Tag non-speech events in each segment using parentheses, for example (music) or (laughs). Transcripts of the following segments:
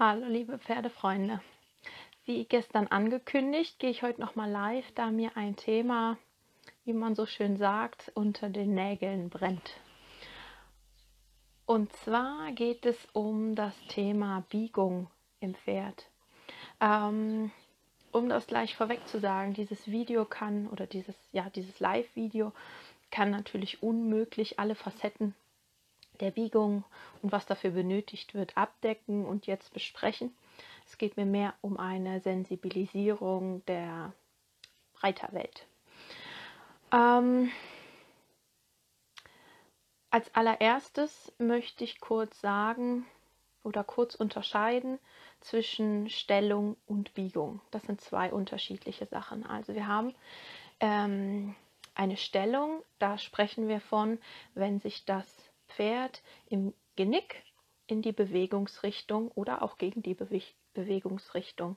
Hallo liebe Pferdefreunde. Wie gestern angekündigt, gehe ich heute nochmal live, da mir ein Thema, wie man so schön sagt, unter den Nägeln brennt. Und zwar geht es um das Thema Biegung im Pferd. Ähm, um das gleich vorweg zu sagen, dieses Video kann oder dieses, ja, dieses Live-Video kann natürlich unmöglich alle Facetten der Biegung und was dafür benötigt wird, abdecken und jetzt besprechen. Es geht mir mehr um eine Sensibilisierung der Reiterwelt. Ähm, als allererstes möchte ich kurz sagen oder kurz unterscheiden zwischen Stellung und Biegung. Das sind zwei unterschiedliche Sachen. Also wir haben ähm, eine Stellung, da sprechen wir von, wenn sich das Pferd im Genick in die Bewegungsrichtung oder auch gegen die Bewe Bewegungsrichtung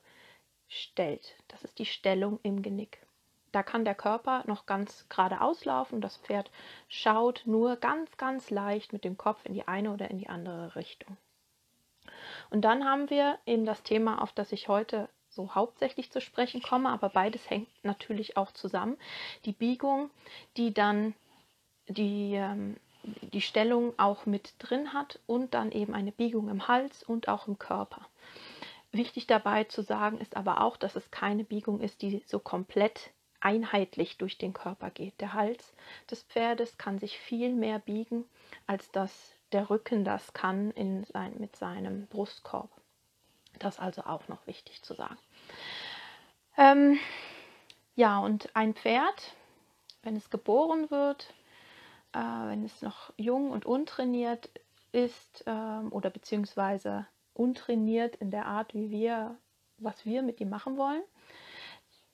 stellt. Das ist die Stellung im Genick. Da kann der Körper noch ganz gerade auslaufen. Das Pferd schaut nur ganz, ganz leicht mit dem Kopf in die eine oder in die andere Richtung. Und dann haben wir eben das Thema, auf das ich heute so hauptsächlich zu sprechen komme, aber beides hängt natürlich auch zusammen. Die Biegung, die dann die ähm, die Stellung auch mit drin hat und dann eben eine Biegung im Hals und auch im Körper. Wichtig dabei zu sagen ist aber auch, dass es keine Biegung ist, die so komplett einheitlich durch den Körper geht. Der Hals des Pferdes kann sich viel mehr biegen, als dass der Rücken das kann in sein, mit seinem Brustkorb. Das also auch noch wichtig zu sagen. Ähm, ja, und ein Pferd, wenn es geboren wird, äh, wenn es noch jung und untrainiert ist ähm, oder beziehungsweise untrainiert in der Art, wie wir, was wir mit ihm machen wollen,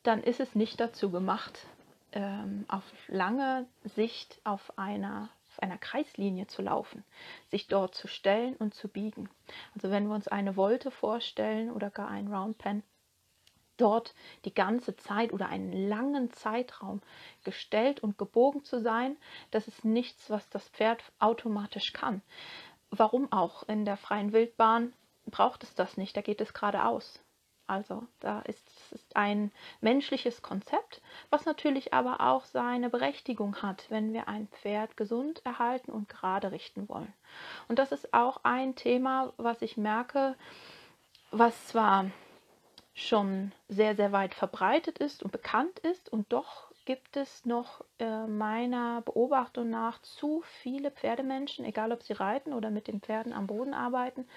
dann ist es nicht dazu gemacht, ähm, auf lange Sicht auf einer, auf einer Kreislinie zu laufen, sich dort zu stellen und zu biegen. Also wenn wir uns eine Wolte vorstellen oder gar ein Round Pen, dort die ganze Zeit oder einen langen Zeitraum gestellt und gebogen zu sein, das ist nichts, was das Pferd automatisch kann. Warum auch? In der freien Wildbahn braucht es das nicht, da geht es geradeaus. Also da ist es ein menschliches Konzept, was natürlich aber auch seine Berechtigung hat, wenn wir ein Pferd gesund erhalten und gerade richten wollen. Und das ist auch ein Thema, was ich merke, was zwar schon sehr, sehr weit verbreitet ist und bekannt ist und doch gibt es noch äh, meiner Beobachtung nach zu viele Pferdemenschen, egal ob sie reiten oder mit den Pferden am Boden arbeiten,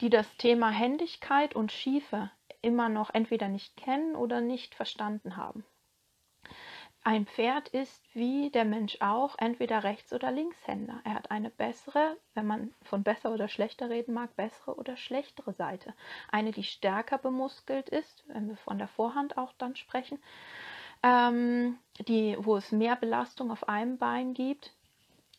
die das Thema Händigkeit und Schiefe immer noch entweder nicht kennen oder nicht verstanden haben. Ein Pferd ist wie der Mensch auch entweder Rechts- oder Linkshänder. Er hat eine bessere, wenn man von besser oder schlechter reden mag, bessere oder schlechtere Seite. Eine, die stärker bemuskelt ist, wenn wir von der Vorhand auch dann sprechen, ähm, die, wo es mehr Belastung auf einem Bein gibt,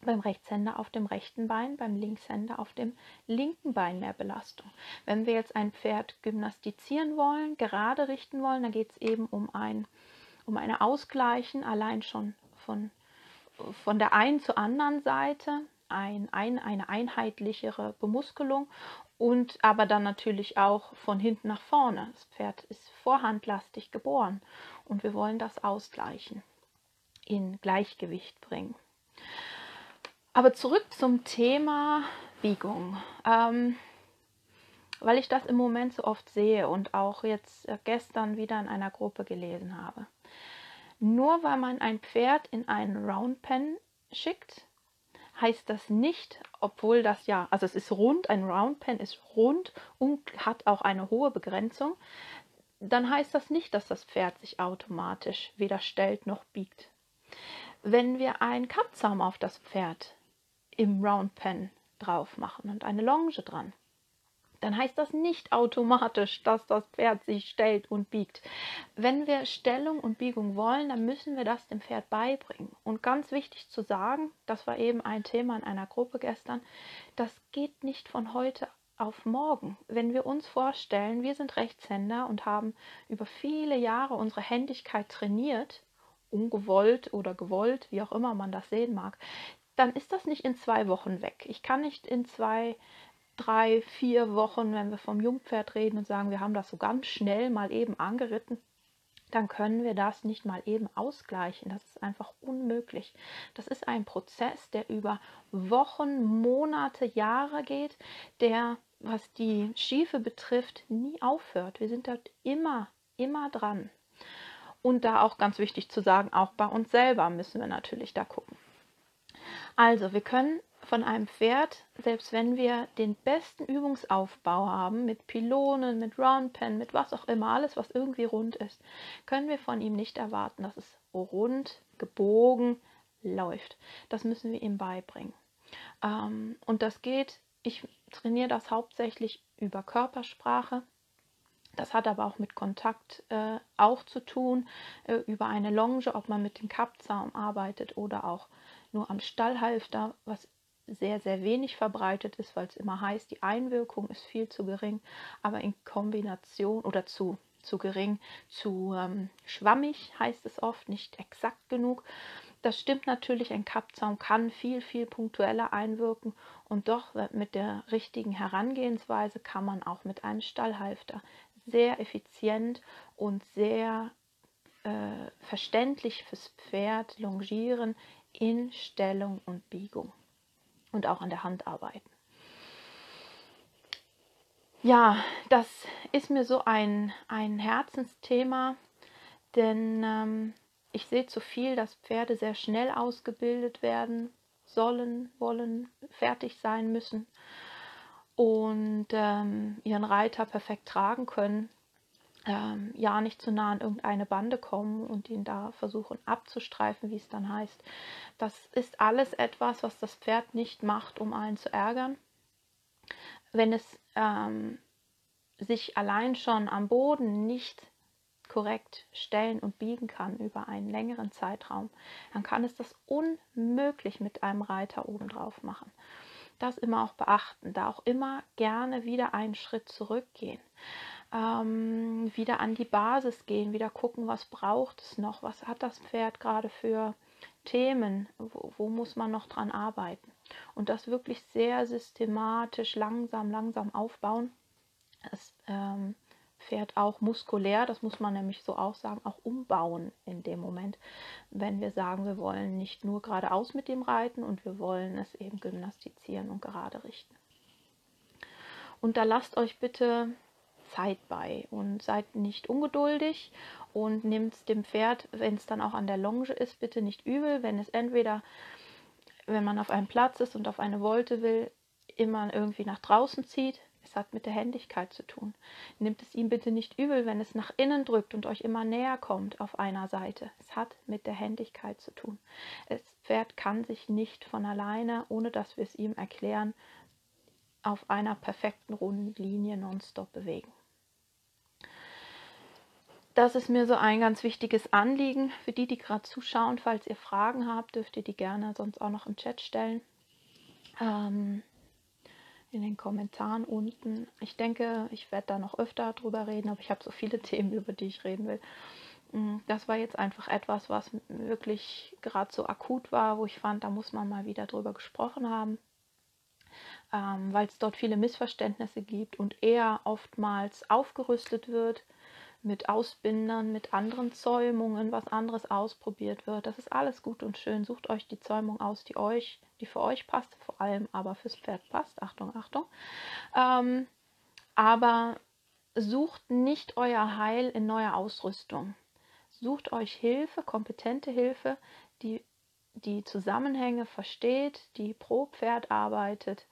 beim Rechtshänder auf dem rechten Bein, beim Linkshänder auf dem linken Bein mehr Belastung. Wenn wir jetzt ein Pferd gymnastizieren wollen, gerade richten wollen, dann geht es eben um ein um eine Ausgleichen allein schon von, von der einen zur anderen Seite, ein, ein, eine einheitlichere Bemuskelung und aber dann natürlich auch von hinten nach vorne. Das Pferd ist vorhandlastig geboren und wir wollen das ausgleichen, in Gleichgewicht bringen. Aber zurück zum Thema Biegung. Ähm, weil ich das im Moment so oft sehe und auch jetzt äh, gestern wieder in einer Gruppe gelesen habe. Nur weil man ein Pferd in einen Round Pen schickt, heißt das nicht, obwohl das ja, also es ist rund, ein Round Pen ist rund und hat auch eine hohe Begrenzung, dann heißt das nicht, dass das Pferd sich automatisch weder stellt noch biegt. Wenn wir einen Kappzaum auf das Pferd im Round Pen drauf machen und eine Longe dran, dann heißt das nicht automatisch, dass das Pferd sich stellt und biegt. Wenn wir Stellung und Biegung wollen, dann müssen wir das dem Pferd beibringen. Und ganz wichtig zu sagen, das war eben ein Thema in einer Gruppe gestern, das geht nicht von heute auf morgen. Wenn wir uns vorstellen, wir sind Rechtshänder und haben über viele Jahre unsere Händigkeit trainiert, ungewollt oder gewollt, wie auch immer man das sehen mag, dann ist das nicht in zwei Wochen weg. Ich kann nicht in zwei drei, vier Wochen, wenn wir vom Jungpferd reden und sagen, wir haben das so ganz schnell mal eben angeritten, dann können wir das nicht mal eben ausgleichen. Das ist einfach unmöglich. Das ist ein Prozess, der über Wochen, Monate, Jahre geht, der, was die Schiefe betrifft, nie aufhört. Wir sind dort immer, immer dran. Und da auch ganz wichtig zu sagen, auch bei uns selber müssen wir natürlich da gucken. Also, wir können von einem Pferd, selbst wenn wir den besten Übungsaufbau haben, mit Pylonen, mit Roundpen, mit was auch immer, alles, was irgendwie rund ist, können wir von ihm nicht erwarten, dass es rund, gebogen läuft. Das müssen wir ihm beibringen. Ähm, und das geht, ich trainiere das hauptsächlich über Körpersprache. Das hat aber auch mit Kontakt äh, auch zu tun, äh, über eine Longe, ob man mit dem Kappzaum arbeitet oder auch nur am Stallhalfter, was sehr, sehr wenig verbreitet ist, weil es immer heißt, die Einwirkung ist viel zu gering, aber in Kombination oder zu, zu gering, zu ähm, schwammig heißt es oft, nicht exakt genug. Das stimmt natürlich, ein Kappzaum kann viel, viel punktueller einwirken und doch mit der richtigen Herangehensweise kann man auch mit einem Stallhalfter sehr effizient und sehr äh, verständlich fürs Pferd longieren in Stellung und Biegung und auch an der Hand arbeiten. Ja, das ist mir so ein, ein Herzensthema, denn ähm, ich sehe zu viel, dass Pferde sehr schnell ausgebildet werden sollen, wollen, fertig sein müssen und ähm, ihren Reiter perfekt tragen können ähm, ja nicht zu nah an irgendeine Bande kommen und ihn da versuchen abzustreifen, wie es dann heißt. Das ist alles etwas, was das Pferd nicht macht, um einen zu ärgern. Wenn es ähm, sich allein schon am Boden nicht korrekt stellen und biegen kann über einen längeren Zeitraum, dann kann es das unmöglich mit einem Reiter obendrauf machen. Das immer auch beachten, da auch immer gerne wieder einen Schritt zurückgehen ähm, wieder an die Basis gehen, wieder gucken, was braucht es noch, was hat das Pferd gerade für Themen, wo, wo muss man noch dran arbeiten. Und das wirklich sehr systematisch, langsam, langsam aufbauen. Das ähm, Pferd auch muskulär, das muss man nämlich so auch sagen, auch umbauen in dem Moment, wenn wir sagen, wir wollen nicht nur geradeaus mit dem reiten und wir wollen es eben gymnastizieren und gerade richten. Und da lasst euch bitte Zeit bei und seid nicht ungeduldig und nehmt dem Pferd, wenn es dann auch an der Longe ist, bitte nicht übel, wenn es entweder, wenn man auf einem Platz ist und auf eine Wolte will, immer irgendwie nach draußen zieht. Es hat mit der Händigkeit zu tun. Nehmt es ihm bitte nicht übel, wenn es nach innen drückt und euch immer näher kommt auf einer Seite. Es hat mit der Händigkeit zu tun. Das Pferd kann sich nicht von alleine, ohne dass wir es ihm erklären, auf einer perfekten runden Linie nonstop bewegen. Das ist mir so ein ganz wichtiges Anliegen. Für die, die gerade zuschauen, falls ihr Fragen habt, dürft ihr die gerne sonst auch noch im Chat stellen. Ähm, in den Kommentaren unten. Ich denke, ich werde da noch öfter drüber reden, aber ich habe so viele (laughs) Themen, über die ich reden will. Mm, das war jetzt einfach etwas, was wirklich gerade so akut war, wo ich fand, da muss man mal wieder drüber gesprochen haben, ähm, weil es dort viele Missverständnisse gibt und er oftmals aufgerüstet wird mit Ausbindern, mit anderen Zäumungen, was anderes ausprobiert wird. Das ist alles gut und schön. Sucht euch die Zäumung aus, die euch, die für euch passt, vor allem aber fürs Pferd passt. Achtung, Achtung. Ähm, aber sucht nicht euer Heil in neuer Ausrüstung. Sucht euch Hilfe, kompetente Hilfe, die die Zusammenhänge versteht, die pro Pferd arbeitet,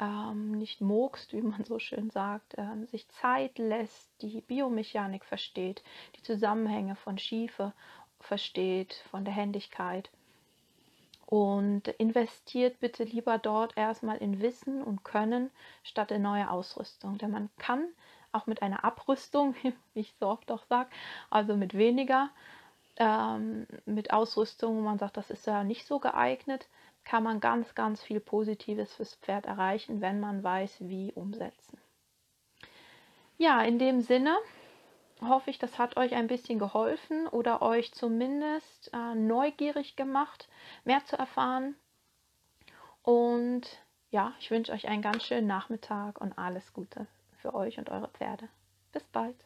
ähm, nicht mogst, wie man so schön sagt, ähm, sich Zeit lässt, die Biomechanik versteht, die Zusammenhänge von Schiefe versteht, von der Händigkeit. Und investiert bitte lieber dort erstmal in Wissen und Können statt in neue Ausrüstung. Denn man kann auch mit einer Abrüstung, (laughs) wie ich so oft auch sage, also mit weniger, ähm, mit Ausrüstung, wo man sagt, das ist ja nicht so geeignet, kann man ganz, ganz viel Positives fürs Pferd erreichen, wenn man weiß, wie umsetzen. Ja, in dem Sinne hoffe ich, das hat euch ein bisschen geholfen oder euch zumindest äh, neugierig gemacht, mehr zu erfahren. Und ja, ich wünsche euch einen ganz schönen Nachmittag und alles Gute für euch und eure Pferde. Bis bald.